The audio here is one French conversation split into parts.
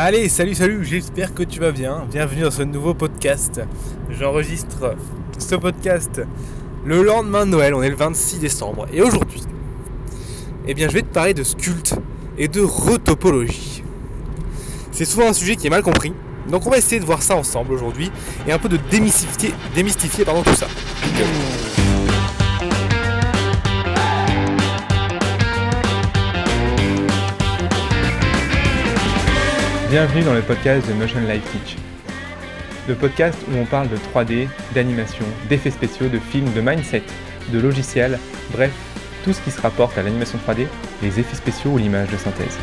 Allez, salut, salut, j'espère que tu vas bien. Bienvenue dans ce nouveau podcast. J'enregistre ce podcast le lendemain de Noël, on est le 26 décembre. Et aujourd'hui, eh bien, je vais te parler de sculpte et de retopologie. C'est souvent un sujet qui est mal compris, donc on va essayer de voir ça ensemble aujourd'hui et un peu de démystifier, démystifier pardon, tout ça. Bienvenue dans le podcast de Motion Life Teach. Le podcast où on parle de 3D, d'animation, d'effets spéciaux, de films, de mindset, de logiciels, bref, tout ce qui se rapporte à l'animation 3D, les effets spéciaux ou l'image de synthèse.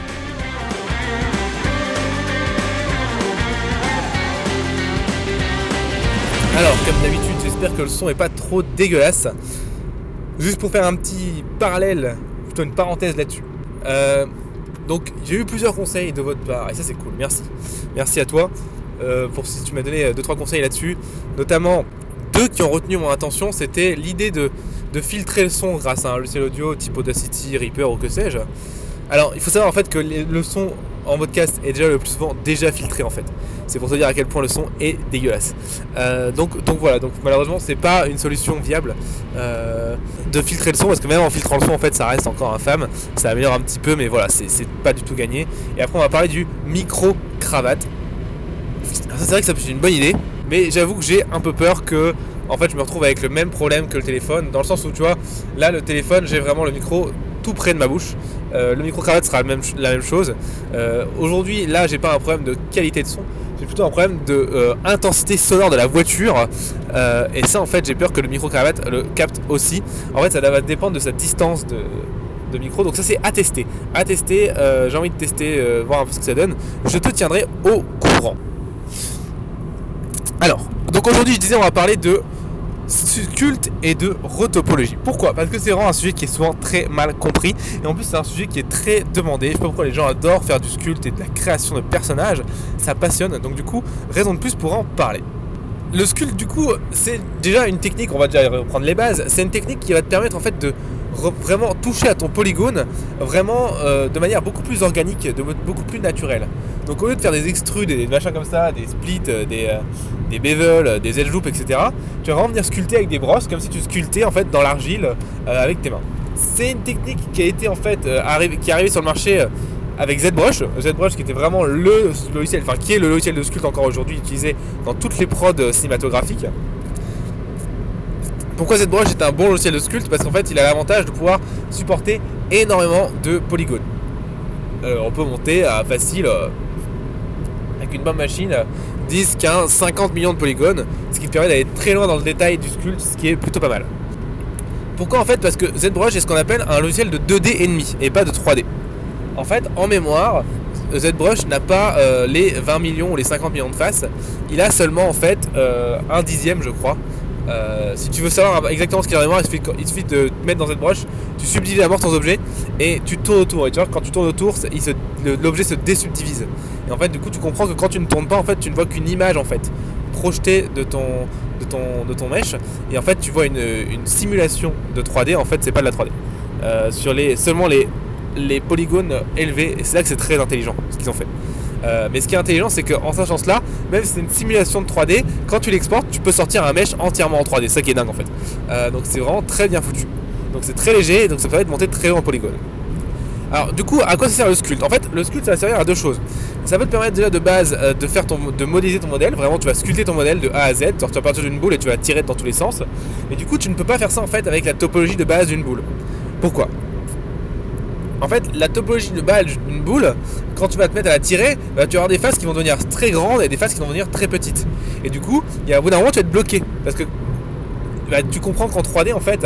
Alors, comme d'habitude, j'espère que le son est pas trop dégueulasse. Juste pour faire un petit parallèle, plutôt une parenthèse là-dessus. Euh, donc j'ai eu plusieurs conseils de votre part et ça c'est cool, merci. Merci à toi euh, pour si tu m'as donné 2-3 euh, conseils là-dessus. Notamment deux qui ont retenu mon attention, c'était l'idée de, filtrer le son grâce à un logiciel audio type Audacity, Reaper ou que sais-je. Alors il faut savoir en fait que le son en podcast est déjà le plus souvent déjà filtré en fait. C'est pour te dire à quel point le son est dégueulasse. Euh, donc, donc voilà, donc malheureusement c'est pas une solution viable euh, de filtrer le son parce que même en filtrant le son en fait ça reste encore infâme. Ça améliore un petit peu mais voilà c'est pas du tout gagné. Et après on va parler du micro cravate. c'est vrai que ça peut être une bonne idée, mais j'avoue que j'ai un peu peur que en fait je me retrouve avec le même problème que le téléphone dans le sens où tu vois là le téléphone j'ai vraiment le micro tout près de ma bouche. Euh, le micro-cravate sera la même, chose. Euh, aujourd'hui, là, j'ai pas un problème de qualité de son, j'ai plutôt un problème de euh, intensité sonore de la voiture. et ça, en fait, j'ai peur que le micro-cravate le capte aussi. En fait, ça va dépendre de sa distance de, micro. Donc ça, c'est à tester. À tester, j'ai envie de tester, voir un peu ce que ça donne. Je te tiendrai au courant. Alors, donc aujourd'hui, je disais, on va parler de culte et de retopologie. Pourquoi? Parce que c'est vraiment un sujet qui est souvent très mal compris et en plus c'est un sujet qui est très demandé. Je sais pas pourquoi les gens adorent faire du sculpte et de la création de personnages, ça passionne. Donc du coup, raison de plus pour en parler. Le sculpte du coup, c'est déjà une technique, on va déjà reprendre les bases, c'est une technique qui va te permettre en fait de vraiment toucher à ton polygone vraiment euh, de manière beaucoup plus organique, de beaucoup plus naturelle. Donc au lieu de faire des extrudes des machins comme ça, des splits, euh, des, euh, des bevels, des edge loops, etc., tu vas vraiment venir sculpter avec des brosses comme si tu sculptais en fait dans l'argile avec tes mains. C'est une technique qui a été en fait qui est arrivée sur le marché avec ZBrush, ZBrush qui était vraiment le logiciel, enfin qui est le logiciel de sculpte encore aujourd'hui utilisé dans toutes les prods cinématographiques. Pourquoi ZBrush est un bon logiciel de sculpte Parce qu'en fait, il a l'avantage de pouvoir supporter énormément de polygones. Euh, on peut monter à facile, euh, avec une bonne machine, 10, 15, 50 millions de polygones, ce qui te permet d'aller très loin dans le détail du sculpte, ce qui est plutôt pas mal. Pourquoi en fait? Parce que ZBrush est ce qu'on appelle un logiciel de 2D ennemi et pas de 3D. En fait, en mémoire, ZBrush n'a pas euh, les 20 millions ou les 50 millions de faces, il a seulement en fait un dixième je crois euh, si tu veux savoir exactement ce qu'il y a dans il suffit, de te mettre dans cette broche, tu subdivises d'abord ton objet et tu tournes autour. Et tu vois, quand tu tournes autour, l'objet se désubdivise. Et en fait, du coup, tu comprends que quand tu ne tournes pas, en fait, tu ne vois qu'une image en fait projetée de ton, de mesh. Et en fait, tu vois une, simulation de 3D. En fait, c'est pas de la 3D. Euh, sur les, seulement les, les polygones élevés. Et c'est là que c'est très intelligent ce qu'ils ont fait. Euh, mais ce qui est intelligent, c'est qu'en sachant cela, même si c'est une simulation de 3D, quand tu l'exportes, tu peux sortir un mesh entièrement en 3D. C'est ça qui est dingue en fait. Euh, donc c'est vraiment très bien foutu. Donc c'est très léger, donc ça permet de monter très haut en polygone. Alors du coup, à quoi ça sert le sculpte? En fait, le sculpte ça va servir à deux choses. Ça va te permettre déjà de base euh, de faire ton, de modéliser ton modèle. Vraiment, tu vas sculpter ton modèle de A à Z. tu vas partir d'une boule et tu vas tirer dans tous les sens. Mais du coup, tu ne peux pas faire ça en fait avec la topologie de base d'une boule. Pourquoi? En fait, la topologie de balle d'une boule, quand tu vas te mettre à la tirer, bah, tu vas avoir des faces qui vont devenir très grandes et des faces qui vont devenir très petites. Et du coup, il y a un bout d'un moment, tu vas être bloqué. Parce que bah, tu comprends qu'en 3D, en fait,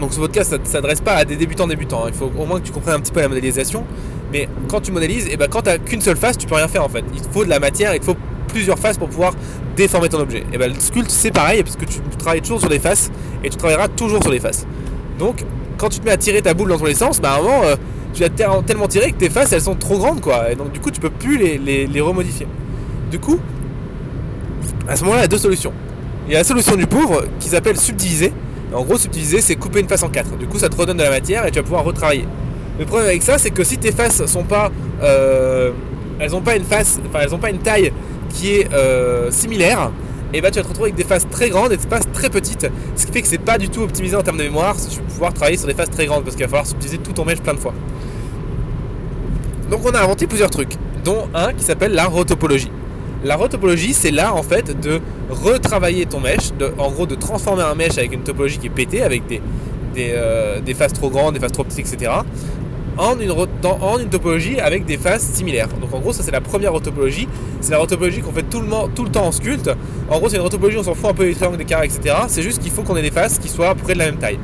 donc ce podcast ne s'adresse pas à des débutants débutants. Hein. Il faut au moins que tu comprennes un petit peu la modélisation. Mais quand tu modélises, et bah, quand tu n'as qu'une seule face, tu peux rien faire en fait. Il te faut de la matière, il te faut plusieurs faces pour pouvoir déformer ton objet. Et bah, le sculpte, c'est pareil, puisque tu travailles toujours sur des faces et tu travailleras toujours sur des faces. Donc, quand tu te mets à tirer ta boule dans tous les sens, bah à un moment, euh, tu as tellement tiré que tes faces elles sont trop grandes quoi. Et donc du coup, tu peux plus les, remodifier. Du coup, à ce moment-là, il y a deux solutions. Il y a la solution du pauvre qui s'appelle subdiviser. En gros, subdiviser, c'est couper une face en quatre. Du coup, ça te redonne de la matière et tu vas pouvoir retravailler. Le problème avec ça, c'est que si tes faces sont pas euh, elles n'ont pas une face, enfin elles ont pas une taille qui est euh, similaire, et bah tu vas te retrouver avec des faces très grandes et des faces très petites, ce qui fait que c'est pas du tout optimisé en termes de mémoire tu veux pouvoir travailler sur des faces très grandes parce qu'il va falloir subtiliser tout ton mesh plein de fois. Donc on a inventé plusieurs trucs, dont un qui s'appelle la rotopologie. La rotopologie, c'est là en fait de retravailler ton mesh, de, en gros de transformer un mesh avec une topologie qui est pétée, avec des, des, euh, des faces trop grandes, des faces trop petites, etc en une, en une topologie avec des faces similaires. Donc en gros, ça c'est la première rotopologie. C'est la rotopologie qu'on fait tout le, temps en sculpte. En gros, c'est une rotopologie, on s'en fout un peu des triangles, des carrés, etc. C'est juste qu'il faut qu'on ait des faces qui soient à peu près de la même taille.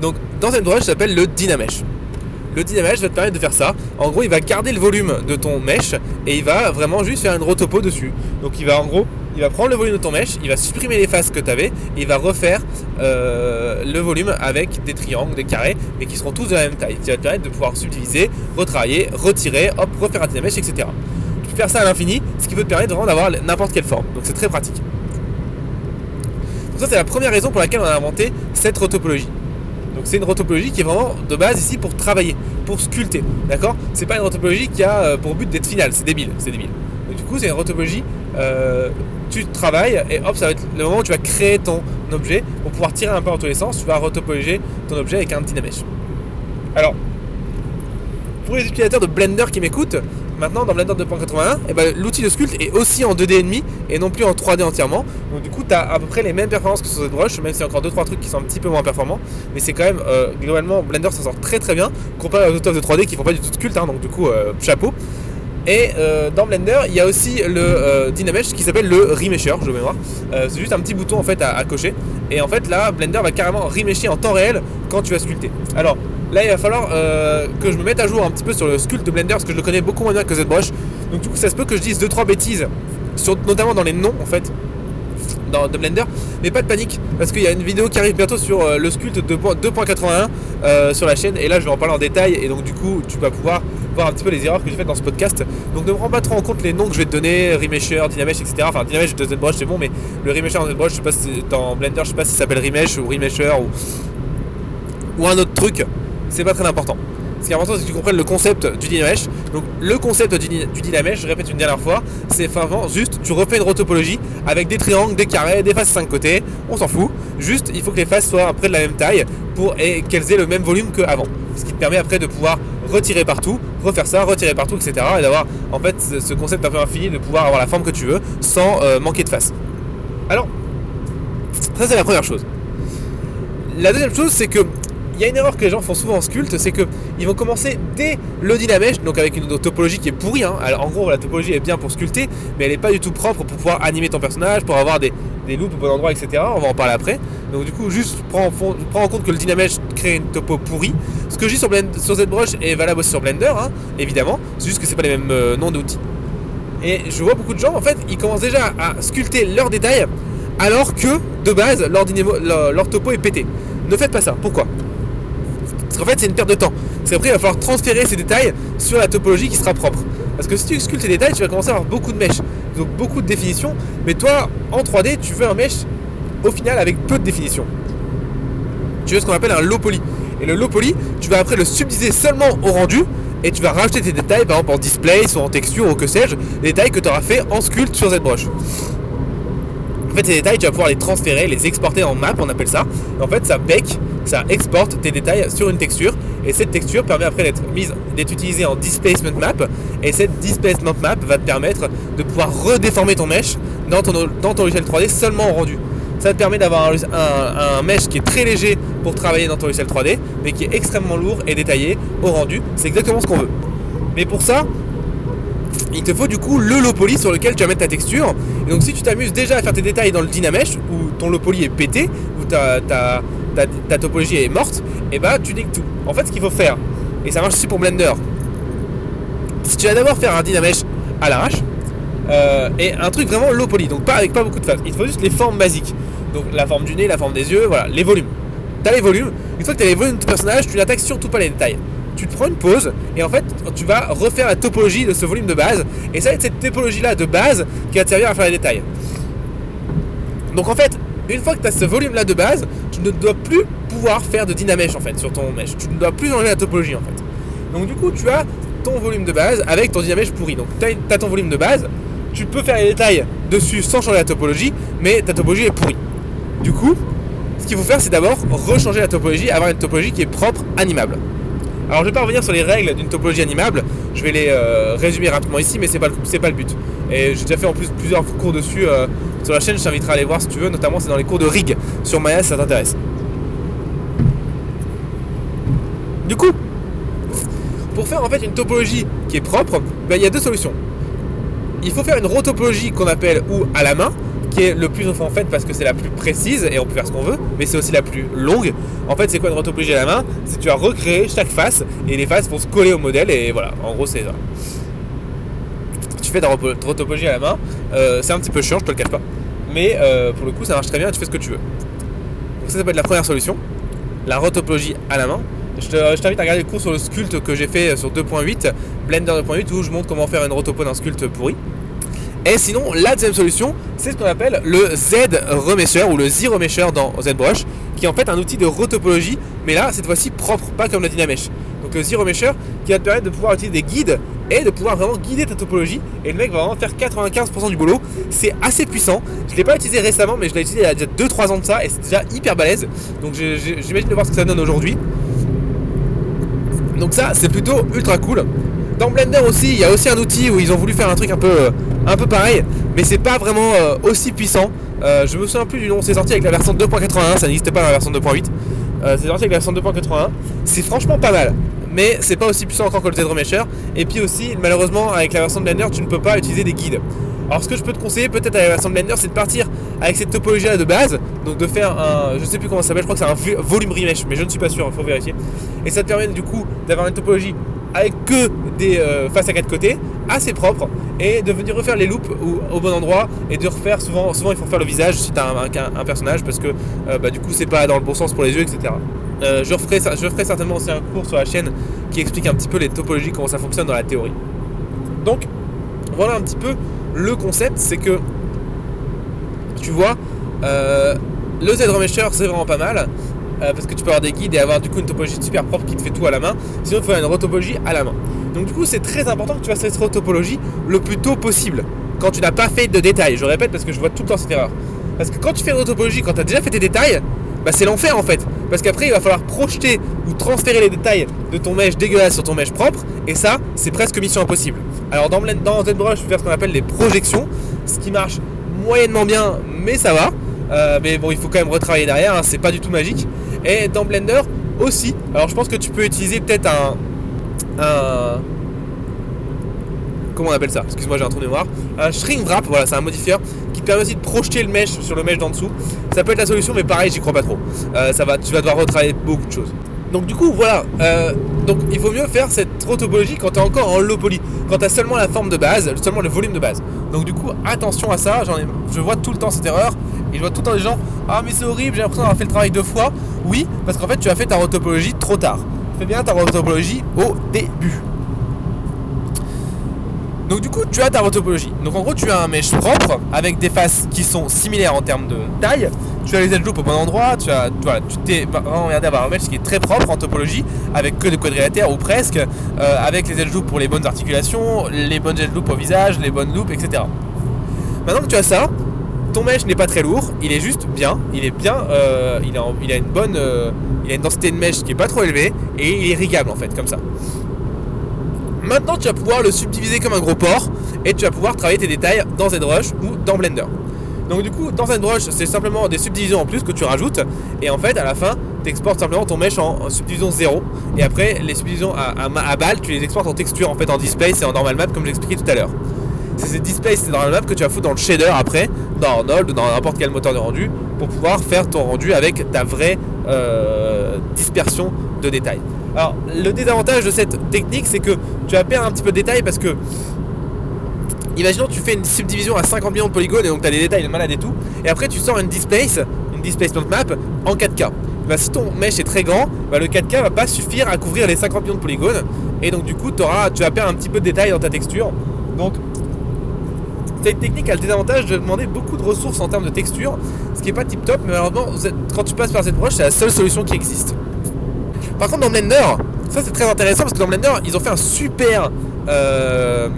Donc dans cette ça s'appelle le Dynamesh. Le Dynamesh va te permettre de faire ça. En gros, il va garder le volume de ton mesh et il va vraiment juste faire une rotopo dessus. Donc il va en gros il va prendre le volume de ton mesh, il va supprimer les faces que tu avais et il va refaire euh, le volume avec des triangles, des carrés, mais qui seront tous de la même taille. qui va te permettre de pouvoir subdiviser, retravailler, retirer, hop, refaire un dynamesh, etc. Tu peux faire ça à l'infini, ce qui peut te permettre vraiment d'avoir n'importe quelle forme. Donc c'est très pratique. Donc ça c'est la première raison pour laquelle on a inventé cette rotopologie. Donc c'est une rotopologie qui est vraiment de base ici pour travailler, pour sculpter, d'accord? C'est pas une rotopologie qui a euh, pour but d'être finale, c'est débile, c'est débile. Du coup c'est une rotopologie euh, tu travailles et hop, ça va être le moment où tu vas créer ton objet pour pouvoir tirer un peu en tous les sens. Tu vas retopologer ton objet avec un Dynamesh. Alors, pour les utilisateurs de Blender qui m'écoutent, maintenant dans Blender 2.81, eh ben, l'outil de sculpt est aussi en 2D et non plus en 3D entièrement. Donc du coup, tu as à peu près les mêmes performances que sur ZBrush, même s'il y a encore 2-3 trucs qui sont un petit peu moins performants. Mais c'est quand même, euh, globalement, Blender s'en sort très très bien comparé aux auteurs de 3D qui font pas du tout de sculpt, hein, donc du coup, euh, chapeau. Et euh, dans Blender, il y a aussi le euh, Dynamesh qui s'appelle le Remesher, je mémoire. Euh, c'est juste un petit bouton en fait à, cocher. Et en fait là, Blender va carrément remesher en temps réel quand tu vas sculpter. Alors là, il va falloir que je me mette à jour un petit peu sur le sculpt de Blender parce que je le connais beaucoup moins bien que ZBrush. Donc du coup, ça se peut que je dise 2-3 bêtises, notamment dans les noms en fait dans, de Blender. Mais pas de panique, parce qu'il y a une vidéo qui arrive bientôt sur euh, le sculpt 2.81 euh, sur la chaîne. Et là, je vais en parler en détail. Et donc, du coup, tu vas pouvoir un petit peu les erreurs que j'ai faites dans ce podcast. Donc, ne me rends pas trop en compte les noms que je vais te donner Remesher, Dynamesh, etc. Enfin, Dynamesh de ZBrush, c'est bon, mais le Remesher dans ZBrush, je sais pas si dans Blender, je sais pas si ça s'appelle Remesh ou Remesher ou, ou un autre truc. C'est pas très important. Ce qui est important, c'est que tu comprennes le concept du Dynamesh. Donc, le concept du, Dynamesh, je répète une dernière fois, c'est vraiment juste, tu refais une rotopologie avec des triangles, des carrés, des faces 5 côtés. On s'en fout. Juste, il faut que les faces soient après de la même taille pour, et qu'elles aient le même volume qu'avant. Ce qui te permet après de pouvoir retirer partout, refaire ça, retirer partout, etc. Et d'avoir en fait ce concept un peu infini de pouvoir avoir la forme que tu veux sans euh, manquer de face. Alors, ça c'est la première chose. La deuxième chose, c'est que il y a une erreur que les gens font souvent en sculpte, c'est qu'ils vont commencer dès le dynamesh, donc avec une topologie qui est pourrie. Hein. Alors, en gros, la topologie est bien pour sculpter, mais elle n'est pas du tout propre pour pouvoir animer ton personnage, pour avoir des, loops au bon endroit, etc. On va en parler après. Donc, du coup, juste prends, en compte que le dynamesh crée une topo pourrie. Ce que je dis sur, ZBrush est valable aussi sur Blender, hein, évidemment. C'est juste que c'est pas les mêmes euh, noms d'outils. Et je vois beaucoup de gens, en fait, ils commencent déjà à sculpter leurs détails alors que de base leur, leur, leur topo est pété. Ne faites pas ça. Pourquoi? En fait, c'est une perte de temps. C'est après, il va falloir transférer ces détails sur la topologie qui sera propre. Parce que si tu sculptes tes détails, tu vas commencer à avoir beaucoup de mèches, donc beaucoup de définitions. Mais toi, en 3D, tu veux un mesh au final avec peu de définition. Tu veux ce qu'on appelle un low poly. Et le low poly, tu vas après le subdiviser seulement au rendu et tu vas rajouter tes détails, par exemple en display, soit en texture ou que sais-je, les détails que tu auras fait en sculpt sur ZBrush. En fait, ces détails, tu vas pouvoir les transférer, les exporter en map, on appelle ça. en fait, ça bec, ça exporte tes détails sur une texture. Et cette texture permet après d'être mise, d'être utilisée en displacement map. Et cette displacement map va te permettre de pouvoir redéformer ton mesh dans ton, dans ton logiciel 3D seulement en rendu. Ça te permet d'avoir un, un, mesh qui est très léger pour travailler dans ton logiciel 3D, mais qui est extrêmement lourd et détaillé au rendu. C'est exactement ce qu'on veut. Mais pour ça, il te faut du coup le low poly sur lequel tu vas mettre ta texture. Et donc si tu t'amuses déjà à faire tes détails dans le Dynamesh, où ton low poly est pété, où ta, ta, ta, topologie est morte, et eh bah tu que tout. En fait ce qu'il faut faire, et ça marche aussi pour Blender, si tu vas d'abord faire un Dynamesh à l'arrache, euh, et un truc vraiment low poly, donc pas avec pas beaucoup de faces, il te faut juste les formes basiques. Donc la forme du nez, la forme des yeux, voilà, les volumes. T'as les volumes, une fois que tu as les volumes de ton personnage, tu n'attaques surtout pas les détails tu te prends une pause et en fait tu vas refaire la topologie de ce volume de base et ça va être cette topologie là de base qui va te servir à faire les détails. Donc en fait, une fois que tu as ce volume là de base, tu ne dois plus pouvoir faire de dynamesh en fait sur ton mesh. Tu ne dois plus enlever la topologie en fait. Donc du coup, tu as ton volume de base avec ton Dynamesh pourri. Donc tu as, ton volume de base, tu peux faire les détails dessus sans changer la topologie, mais ta topologie est pourrie. Du coup, ce qu'il faut faire, c'est d'abord rechanger la topologie, avoir une topologie qui est propre, animable. Alors je vais pas revenir sur les règles d'une topologie animable, je vais les euh, résumer rapidement ici, mais c'est pas, pas le but. Et j'ai déjà fait en plus plusieurs cours dessus euh, sur la chaîne, je t'inviterai à aller voir si tu veux, notamment c'est dans les cours de rig sur Maya si ça t'intéresse. Du coup, pour faire en fait une topologie qui est propre, ben, il y a deux solutions. Il faut faire une rotopologie qu'on appelle ou à la main, qui est le plus en fait parce que c'est la plus précise et on peut faire ce qu'on veut, mais c'est aussi la plus longue. En fait, c'est quoi une rotopologie à la main? C'est tu vas recréer chaque face et les faces vont se coller au modèle et voilà, en gros c'est ça. Tu fais ta rotopologie à la main, euh, c'est un petit peu chiant, je te le cache pas, mais euh, pour le coup ça marche très bien tu fais ce que tu veux. Donc ça, ça peut être la première solution, la rotopologie à la main. Je t'invite à regarder le cours sur le sculpte que j'ai fait sur 2.8, Blender 2.8, où je montre comment faire une rotopo d'un sculpte pourri. Et sinon, la deuxième solution, c'est ce qu'on appelle le Z Remesher ou le Z Remesher dans ZBrush, qui est en fait un outil de rotopologie, mais là, cette fois-ci propre, pas comme le Dynamesh. Donc le Z Remesher qui va te permettre de pouvoir utiliser des guides et de pouvoir vraiment guider ta topologie. Et le mec va vraiment faire 95% du boulot. C'est assez puissant. Je ne l'ai pas utilisé récemment, mais je l'ai utilisé il y a déjà 2-3 ans de ça et c'est déjà hyper balèze. Donc j'imagine de voir ce que ça donne aujourd'hui. Donc ça, c'est plutôt ultra cool. Dans Blender aussi, il y a aussi un outil où ils ont voulu faire un truc un peu peu pareil, mais c'est pas vraiment euh, aussi puissant. Euh, je me souviens plus du nom, c'est sorti avec la version 2.81, ça n'existait pas dans la version 2.8. Euh, c'est sorti avec la version 2.81. C'est franchement pas mal, mais c'est pas aussi puissant encore que le Z-Remesher. Et puis aussi, malheureusement, avec la version de Blender, tu ne peux pas utiliser des guides. Alors ce que je peux te conseiller peut-être avec la version de Blender, c'est de partir avec cette topologie là de base, donc de faire un, je sais plus comment ça s'appelle, je crois que c'est un volume remesh, mais je ne suis pas sûr, il faut vérifier. Et ça te permet du coup d'avoir une topologie avec que des faces à quatre côtés, assez propre, et de venir refaire les loops au, bon endroit et de refaire souvent, souvent il faut faire le visage si tu as un, personnage parce que euh, bah, du coup c'est pas dans le bon sens pour les yeux, etc. Euh, je, referai, ferai certainement aussi un cours sur la chaîne qui explique un petit peu les topologies, comment ça fonctionne dans la théorie. Donc voilà un petit peu le concept, c'est que tu vois, euh, le Z-Remesher c'est vraiment pas mal. Parce que tu peux avoir des guides et avoir du coup une topologie super propre qui te fait tout à la main. Sinon, il faut une rotopologie à la main. Donc du coup, c'est très important que tu fasses cette topologie le plus tôt possible. Quand tu n'as pas fait de détails. Je répète parce que je vois tout le temps cette erreur. Parce que quand tu fais une topologie, quand tu as déjà fait tes détails, bah c'est l'enfer en fait. Parce qu'après, il va falloir projeter ou transférer les détails de ton mèche dégueulasse sur ton mèche propre. Et ça, c'est presque mission impossible. Alors dans, dans ZBrush, je vais faire ce qu'on appelle des projections. Ce qui marche moyennement bien, mais ça va. Euh, mais bon, il faut quand même retravailler derrière. Hein, c'est pas du tout magique. Et dans Blender aussi. Alors je pense que tu peux utiliser peut-être un. Comment on appelle ça? Excuse-moi, j'ai un trou de mémoire. Un shrink wrap, voilà, c'est un modifieur qui permet aussi de projeter le mesh sur le mesh d'en dessous. Ça peut être la solution, mais pareil, j'y crois pas trop. Euh, ça va, tu vas devoir retravailler beaucoup de choses. Donc du coup, voilà. Euh, donc il vaut mieux faire cette topologie quand tu es encore en low poly, quand tu seulement la forme de base, seulement le volume de base. Donc du coup, attention à ça. Je vois tout le temps cette erreur. Et je vois tout le temps des gens, ah mais c'est horrible, j'ai l'impression d'avoir fait le travail deux fois. Oui, parce qu'en fait tu as fait ta rotopologie trop tard fais bien ta rotopologie au début. Donc du coup, tu as ta rotopologie. Donc en gros, tu as un mesh propre avec des faces qui sont similaires en termes de taille. Tu as les edge loops au bon endroit. Tu as, voilà, tu t'es vraiment regardé avoir un mesh qui est très propre en topologie, avec que de quadrilatères ou presque, euh, avec les edge loops pour les bonnes articulations, les bonnes edge loops au visage, les bonnes loops, etc. Maintenant que tu as ça, ton mesh n'est pas très lourd, il est juste bien, il est bien, euh, il, a, une bonne, euh, il a une densité de mesh qui est pas trop élevée et il est rigable en fait comme ça. Maintenant tu vas pouvoir le subdiviser comme un gros port et tu vas pouvoir travailler tes détails dans ZBrush ou dans Blender. Donc du coup dans ZBrush c'est simplement des subdivisions en plus que tu rajoutes et en fait à la fin tu exportes simplement ton mesh en, subdivision 0 et après les subdivisions à, à, balle tu les exportes en texture en fait en display et en normal map comme j'expliquais tout à l'heure c'est ces displays dans la map que tu vas foutre dans le shader après, dans Arnold ou dans n'importe quel moteur de rendu, pour pouvoir faire ton rendu avec ta vraie euh, dispersion de détails. Alors, le désavantage de cette technique, c'est que tu vas perdre un petit peu de détails parce que, imaginons tu fais une subdivision à 50 millions de polygones et donc tu as des détails de malade et tout, et après tu sors une displace, une displacement map en 4K. Bah, si ton mesh est très grand, bah, le 4K va pas suffire à couvrir les 50 millions de polygones, et donc du coup auras, tu vas perdre un petit peu de détails dans ta texture. Cette technique a le désavantage de demander beaucoup de ressources en termes de texture, ce qui n'est pas tip top, mais malheureusement, quand tu passes par cette broche, c'est la seule solution qui existe. Par contre, dans Blender, Ça c'est très intéressant parce que dans Blender ils ont fait un super euh,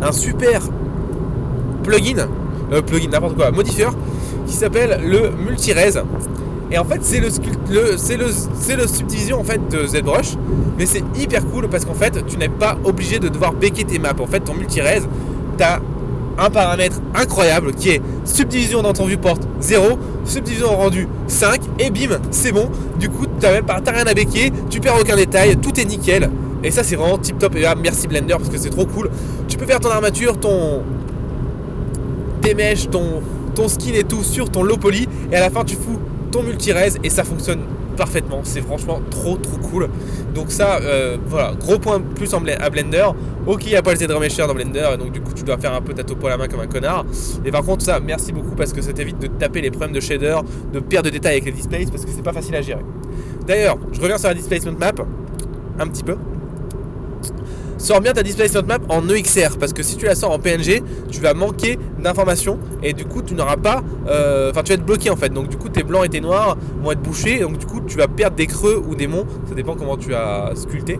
un super plugin, euh, plugin n'importe quoi, modifieur qui s'appelle le Multirez. Et en fait c'est le, le c'est le c'est le subdivision en fait de ZBrush, mais c'est hyper cool parce qu'en fait tu n'es pas obligé de devoir béquer tes maps. En fait ton Multirez, t'as un paramètre incroyable qui est subdivision dans ton viewport 0, subdivision en rendu 5 et bim, c'est bon. Du coup, t'as rien à béquer, tu perds aucun détail, tout est nickel. Et ça, c'est vraiment tip top. Et là, merci Blender parce que c'est trop cool. Tu peux faire ton armature, ton tes mèches, ton ton skin et tout sur ton low poly et à la fin tu fous ton multi-res et ça fonctionne parfaitement. C'est franchement trop trop cool. Donc ça, euh, voilà, gros point plus en à Blender. Ok, il n'y a pas le Z-Remesher dans Blender, donc du coup tu dois faire un peu ta topo à la main comme un connard. Et par contre ça, merci beaucoup parce que ça t'évite de taper les problèmes de shader, de perdre de détails avec les displays parce que c'est pas facile à gérer. D'ailleurs, je reviens sur la displacement map un petit peu. Sors bien ta displacement map en EXR parce que si tu la sors en PNG, tu vas manquer d'informations et du coup tu n'auras pas. Euh, enfin, tu vas être bloqué en fait. Donc, du coup, tes blancs et tes noirs vont être bouchés. Donc, du coup, tu vas perdre des creux ou des monts. Ça dépend comment tu as sculpté.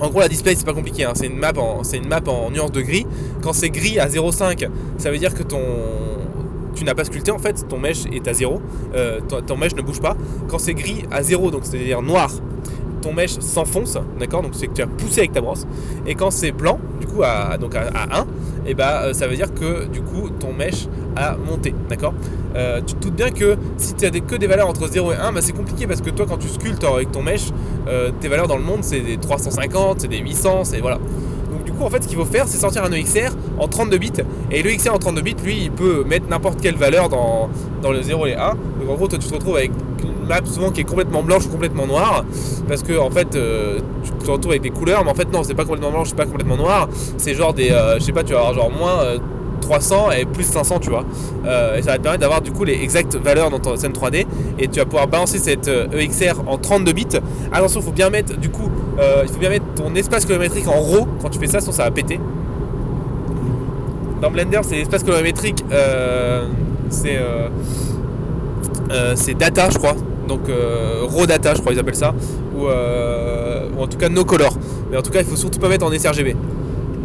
En gros, la display, c'est pas compliqué. Hein. C'est une map en, c'est une map en nuance de gris. Quand c'est gris à 0,5, ça veut dire que ton tu n'as pas sculpté en fait, ton mesh est à 0, euh, ton, ton, mesh ne bouge pas. Quand c'est gris à 0, donc c'est-à-dire noir, ton mèche s'enfonce, d'accord Donc c'est que tu as poussé avec ta brosse. Et quand c'est blanc, du coup à, donc à, 1, et bah ça veut dire que du coup ton mèche a monté, d'accord euh, Tu te doutes bien que si tu as que des valeurs entre 0 et 1, bah c'est compliqué parce que toi quand tu sculptes avec ton mèche, euh, tes valeurs dans le monde c'est des 350, c'est des 800, c'est voilà. Donc du coup en fait ce qu'il faut faire c'est sortir un EXR en 32 bits et le XR en 32 bits lui il peut mettre n'importe quelle valeur dans, dans le 0 et 1. Donc en gros toi tu te retrouves avec souvent qui est complètement blanche ou complètement noire. Parce que en fait euh, tu te retrouves avec des couleurs mais en fait non c'est pas complètement blanche c'est pas complètement noir. C'est genre des euh, je sais pas tu vas avoir genre moins 300 euh, et plus 500 tu vois. Et ça va te permettre d'avoir du coup les exactes valeurs dans ton scène 3D et tu vas pouvoir balancer cette EXR e en 32 bits. Attention il faut bien mettre du coup il faut bien mettre ton espace colorimétrique en RAW. Quand tu fais ça sinon ça va péter. Dans Blender c'est l'espace colorimétrique c'est c'est data je crois donc euh, je crois qu'ils appellent ça, euh, ou, en tout cas no color. Mais en tout cas, il faut surtout pas mettre en sRGB.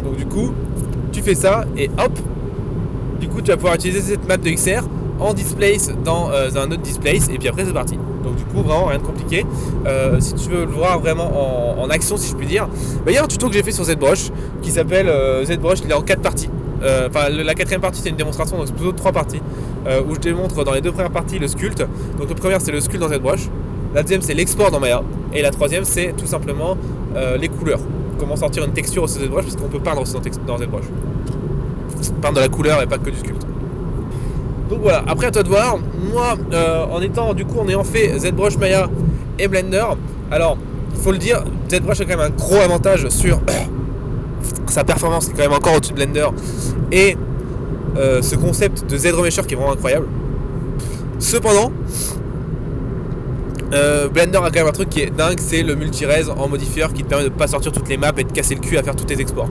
Donc du coup, tu fais ça et hop, du coup, tu vas pouvoir utiliser cette map de XR en displace dans euh, un autre displace et puis après c'est parti. Donc du coup vraiment rien de compliqué. si tu veux le voir vraiment en, action si je puis dire, bah, il y a un tuto que j'ai fait sur ZBrush qui s'appelle ZBrush, il est en 4 parties. Enfin la quatrième partie c'est une démonstration donc c'est plutôt 3 parties. Euh, où je démontre dans les deux premières parties le sculpt. Donc la première c'est le sculpt dans ZBrush, la deuxième c'est l'export dans Maya, et la troisième c'est tout simplement euh, les couleurs. Comment sortir une texture au ZBrush parce qu'on peut peindre aussi dans ZBrush. Peindre de la couleur et pas que du sculpt. Donc voilà, après à toi de voir, moi euh, en étant du coup en ayant fait ZBrush Maya et Blender, alors il faut le dire, ZBrush a quand même un gros avantage sur sa performance est quand même encore au-dessus de Blender et euh, ce concept de Z-Remesher qui est vraiment incroyable. Cependant, euh, Blender a quand même un truc qui est dingue, c'est le multi-res en modifieur qui te permet de pas sortir toutes les maps et de casser le cul à faire tous tes exports.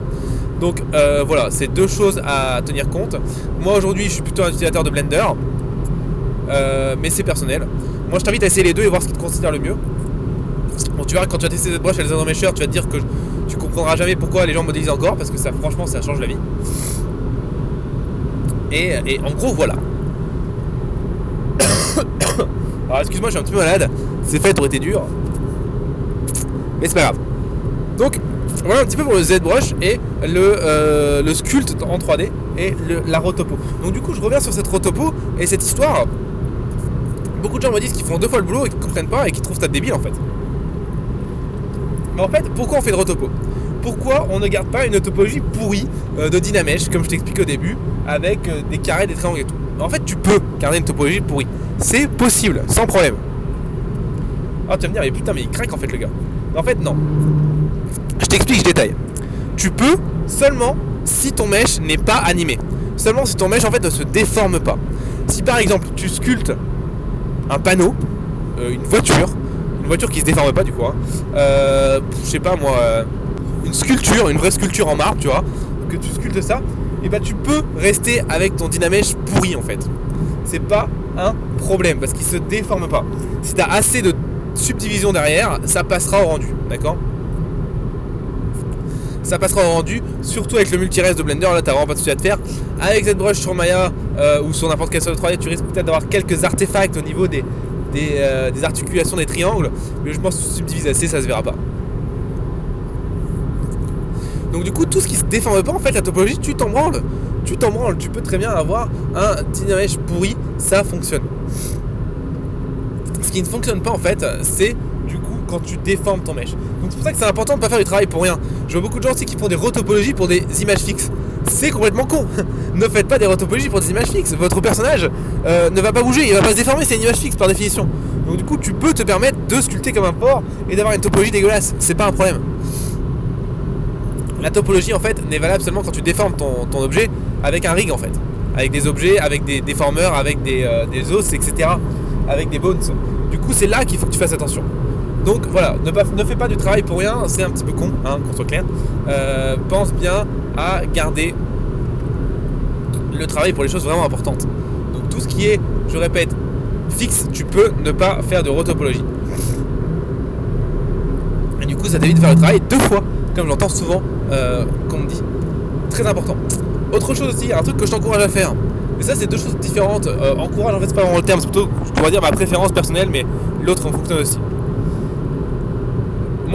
Donc euh, voilà, c'est deux choses à tenir compte. Moi aujourd'hui, je suis plutôt un utilisateur de Blender, mais c'est personnel. Moi, je t'invite à essayer les deux et voir ce qui te considère le mieux. Bon, tu verras quand tu vas tester cette broche et les tu vas te dire que tu comprendras jamais pourquoi les gens modélisent encore parce que ça, franchement, ça change la vie. Et, en gros, voilà. Alors, excuse-moi, je suis un petit peu malade. Ces fêtes ont été dures. Mais c'est pas grave. Donc, voilà un petit peu pour le ZBrush et le, euh, le sculpt en 3D et le, la rotopo. Donc, du coup, je reviens sur cette rotopo et cette histoire. Beaucoup de gens me disent qu'ils font deux fois le boulot et qu'ils comprennent pas et qu'ils trouvent ça débile en fait. Mais en fait, pourquoi on fait de rotopo pourquoi on ne garde pas une topologie pourrie euh, de Dynamesh, comme je t'explique au début, avec euh, des carrés, des triangles et tout? En fait, tu peux garder une topologie pourrie. C'est possible, sans problème. Ah, tu vas me dire, mais putain, mais il craque en fait le gars. En fait, non. Je t'explique, je détaille. Tu peux seulement si ton mesh n'est pas animé. Seulement si ton mesh en fait ne se déforme pas. Si par exemple tu sculptes un panneau, euh, une voiture, une voiture qui se déforme pas du coup, hein, je sais pas moi, une sculpture, une vraie sculpture en marbre, tu vois, que tu sculptes ça, et bah tu peux rester avec ton dynamèche pourri en fait. C'est pas un problème parce qu'il se déforme pas. Si tu as assez de subdivision derrière, ça passera au rendu, d'accord? Ça passera au rendu, surtout avec le multi-rest de Blender, là t'as vraiment pas de souci à te faire. Avec ZBrush sur Maya euh, ou sur n'importe quel solide 3D, tu risques peut-être d'avoir quelques artefacts au niveau des, euh, des, articulations des triangles, mais je pense que subdivises assez, ça se verra pas. Donc du coup, tout ce qui se déforme pas, en fait, la topologie, tu t'en branles. Tu t'en branles. Tu peux très bien avoir un Dynamesh pourri, ça fonctionne. Ce qui ne fonctionne pas, en fait, c'est du coup quand tu déformes ton mesh. Donc c'est pour ça que c'est important de ne pas faire du travail pour rien. Je vois beaucoup de gens aussi qui font des retopologies pour des images fixes. C'est complètement con. ne faites pas des retopologies pour des images fixes. Votre personnage euh, ne va pas bouger, il va pas se déformer, c'est une image fixe par définition. Donc du coup, tu peux te permettre de sculpter comme un porc et d'avoir une topologie dégueulasse. C'est pas un problème. La topologie en fait n'est valable seulement quand tu déformes ton, objet avec un rig en fait. Avec des objets, avec des déformeurs, avec des, euh, des os, etc. Avec des bones. Du coup, c'est là qu'il faut que tu fasses attention. Donc voilà, ne, fais pas du travail pour rien, c'est un petit peu con, hein, qu'on soit clair. Euh, pense bien à garder le travail pour les choses vraiment importantes. Donc tout ce qui est, je répète, fixe, tu peux ne pas faire de rotopologie. Et du coup, ça t'évite de faire le travail deux fois, comme j'entends souvent euh, qu'on me dit. Très important. Autre chose aussi, un truc que je t'encourage à faire. Mais ça, c'est deux choses différentes. Euh, encourage, en fait, c'est pas vraiment le terme, c'est plutôt, je dois dire, ma préférence personnelle, mais l'autre en fonctionne aussi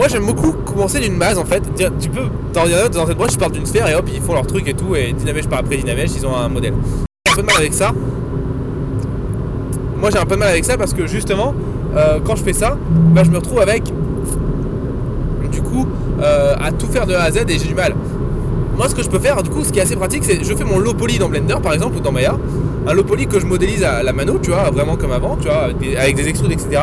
moi j'aime beaucoup commencer d'une base en fait. Tu peux, dans, cette boîte, je parle d'une sphère et hop, ils font leur truc et tout, et Dynamèche par après Dynamèche, ils ont un modèle. J'ai un peu de mal avec ça. Moi j'ai un peu de mal avec ça parce que justement, euh, quand je fais ça, bah, je me retrouve avec du coup euh, à tout faire de A à Z et j'ai du mal. Moi ce que je peux faire, du coup, ce qui est assez pratique, c'est je fais mon low poly dans Blender par exemple ou dans Maya un low poly que je modélise à la mano, tu vois, vraiment comme avant, tu vois, avec des, extrudes, etc.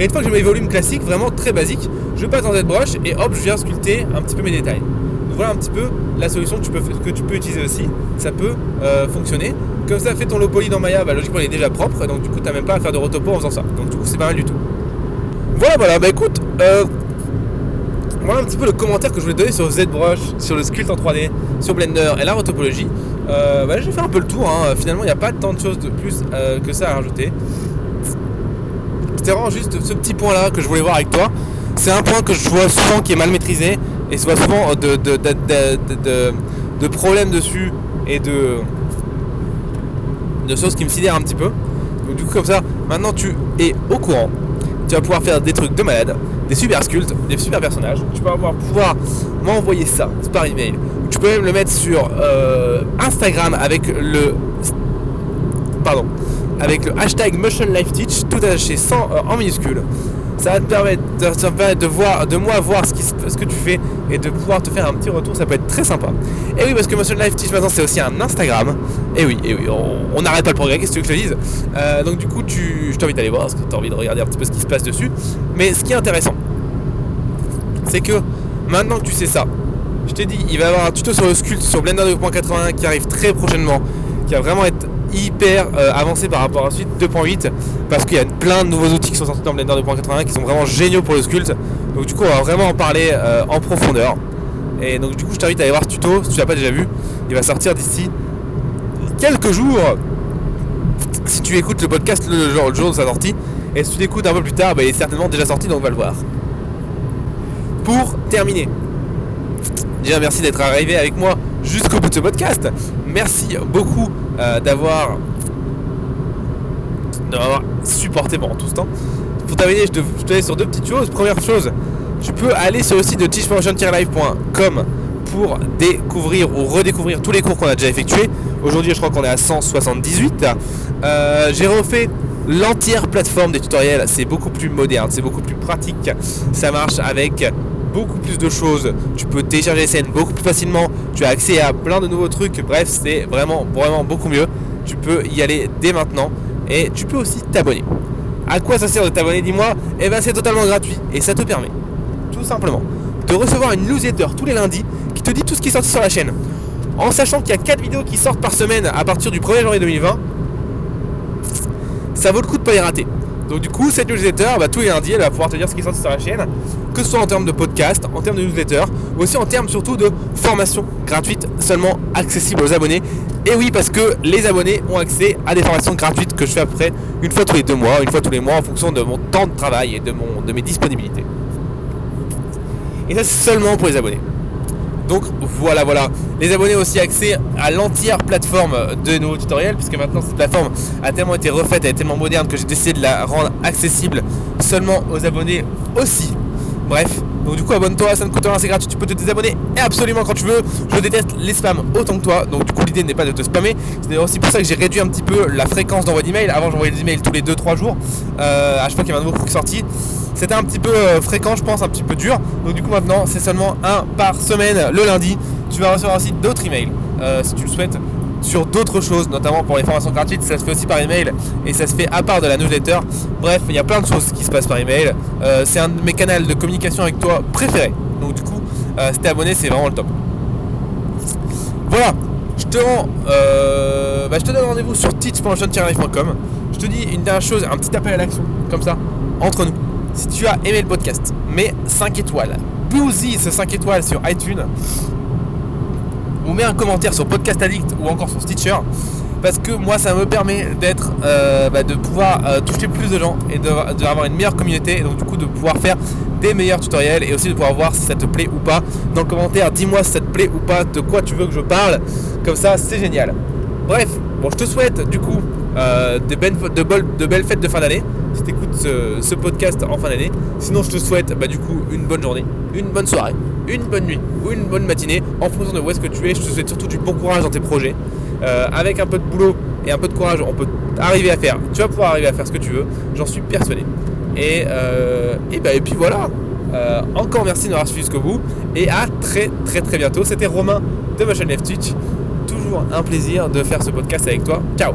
Et une fois que j'ai mes volumes classiques, vraiment très basiques, je passe dans ZBrush et hop, je viens sculpter un petit peu mes détails. Donc voilà un petit peu la solution que tu peux, tu utiliser aussi. Ça peut euh, fonctionner. Comme ça, fait ton low dans Maya, bah, logiquement il est déjà propre, donc du coup, t'as même pas à faire de rotopo en faisant ça. Donc du coup, c'est pas mal du tout. Voilà, voilà, bah écoute, euh, voilà un petit peu le commentaire que je voulais donner sur ZBrush, sur le sculpt en 3D, sur Blender et la rotopologie. Euh, bah, j'ai fait un peu le tour. Hein. Finalement, il n'y a pas tant de choses de plus euh, que ça à rajouter. C'était vraiment juste ce petit point là que je voulais voir avec toi. C'est un point que je vois souvent qui est mal maîtrisé et je vois souvent de, de, problèmes dessus et de, de choses qui me sidèrent un petit peu. Donc, du coup, comme ça, maintenant tu es au courant. Tu vas pouvoir faire des trucs de malade, des super sculptes, des super personnages. Tu vas pouvoir m'envoyer ça par email tu peux même le mettre sur euh, Instagram avec le pardon avec le hashtag Motion Life Teach tout attaché sans, euh, en minuscule. Ça va te permettre de, de, voir, de moi voir ce, qui, ce que tu fais et de pouvoir te faire un petit retour. Ça peut être très sympa. Et oui, parce que Motion Life Teach maintenant c'est aussi un Instagram. Et oui, et oui, on n'arrête pas le progrès. Qu'est-ce que tu veux que je te dise? Euh, Donc du coup, tu, je t'invite à aller voir parce que tu as envie de regarder un petit peu ce qui se passe dessus. Mais ce qui est intéressant, c'est que maintenant que tu sais ça, je t'ai dit, il va y avoir un tuto sur le sculpt sur Blender 2.81 qui arrive très prochainement, qui va vraiment être hyper euh, avancé par rapport à la suite 2.8 parce qu'il y a plein de nouveaux outils qui sont sortis dans Blender 2.81 qui sont vraiment géniaux pour le sculpt. Donc du coup, on va vraiment en parler euh, en profondeur. Et donc du coup, je t'invite à aller voir ce tuto si tu l'as pas déjà vu. Il va sortir d'ici quelques jours. Si tu écoutes le podcast le jour, le jour de sa sortie, et si tu l'écoutes un peu plus tard, bah, il est certainement déjà sorti, donc on va le voir. Pour terminer, Déjà, merci d'être arrivé avec moi jusqu'au bout de ce podcast. Merci beaucoup euh, d'avoir supporté pendant tout ce temps. Pour terminer, je te, je laisse sur deux petites choses. Première chose, tu peux aller sur le site de teachmotion-live.com pour découvrir ou redécouvrir tous les cours qu'on a déjà effectués. Aujourd'hui, je crois qu'on est à 178. Euh, j'ai refait l'entière plateforme des tutoriels. C'est beaucoup plus moderne, c'est beaucoup plus pratique. Ça marche avec beaucoup plus de choses. Tu peux télécharger les scènes beaucoup plus facilement. Tu as accès à plein de nouveaux trucs. Bref, c'est vraiment, vraiment beaucoup mieux. Tu peux y aller dès maintenant. Et tu peux aussi t'abonner. À quoi ça sert de t'abonner, dis-moi? Eh bien, c'est totalement gratuit. Et ça te permet, tout simplement, de recevoir une newsletter tous les lundis qui te dit tout ce qui est sorti sur la chaîne. En sachant qu'il y a 4 vidéos qui sortent par semaine à partir du 1er janvier 2020, ça vaut le coup de pas les rater. Donc du coup, cette newsletter, bah, tous les lundis, elle va pouvoir te dire ce qui est sorti sur la chaîne que ce soit en termes de podcast, en termes de newsletter, aussi en termes surtout de formation gratuite seulement accessible aux abonnés. Et oui, parce que les abonnés ont accès à des formations gratuites que je fais après une fois tous les deux mois, une fois tous les mois en fonction de mon temps de travail et de, mon, de mes disponibilités. Et ça, c'est seulement pour les abonnés. Donc voilà, voilà. Les abonnés ont aussi accès à l'entière plateforme de nouveaux tutoriels, puisque maintenant cette plateforme a tellement été refaite, elle est tellement moderne que j'ai décidé de la rendre accessible seulement aux abonnés aussi. Bref, donc du coup abonne-toi, ça ne coûte rien, c'est gratuit, tu peux te désabonner absolument quand tu veux. Je déteste les spams autant que toi, donc du coup l'idée n'est pas de te spammer. C'est aussi pour ça que j'ai réduit un petit peu la fréquence d'envoi d'email. Avant j'envoyais des emails tous les 2-3 jours. Euh, à chaque fois qu'il y avait un nouveau truc sorti. C'était un petit peu euh, fréquent, je pense, un petit peu dur. Donc du coup maintenant c'est seulement un par semaine le lundi. Tu vas recevoir aussi d'autres emails euh, si tu le souhaites sur d'autres choses, notamment pour les formations gratuites, ça se fait aussi par email et ça se fait à part de la newsletter. Bref, il y a plein de choses qui se passent par email. Euh, c'est un de mes canaux de communication avec toi préférés. Donc du coup, euh, si t'es abonné, c'est vraiment le top. Voilà, je te rends, euh, bah, je te donne rendez-vous sur teach.jeune-life.com. Je te dis une dernière chose, un petit appel à l'action, comme ça, entre nous. Si tu as aimé le podcast, mets 5 étoiles. Bousille ce 5 étoiles sur iTunes ou mets un commentaire sur Podcast Addict ou encore sur Stitcher parce que moi ça me permet d'être euh, bah, de pouvoir euh, toucher plus de gens et d'avoir une meilleure communauté et donc du coup de pouvoir faire des meilleurs tutoriels et aussi de pouvoir voir si ça te plaît ou pas dans le commentaire. Dis-moi si ça te plaît ou pas de quoi tu veux que je parle. Comme ça c'est génial. Bref bon je te souhaite du coup euh, de, de, belles fêtes de fin d'année si tu écoutes ce, podcast en fin d'année. Sinon je te souhaite bah, du coup une bonne journée une bonne soirée une bonne nuit ou une bonne matinée en fonction de où est-ce que tu es. Je te souhaite surtout du bon courage dans tes projets. Euh, avec un peu de boulot et un peu de courage, on peut arriver à faire. Tu vas pouvoir arriver à faire ce que tu veux. J'en suis persuadé. Et, euh, et puis voilà. Euh, encore merci de m'avoir suivi jusqu'au bout. Et à très très très bientôt. C'était Romain de ma chaîne Toujours un plaisir de faire ce podcast avec toi. Ciao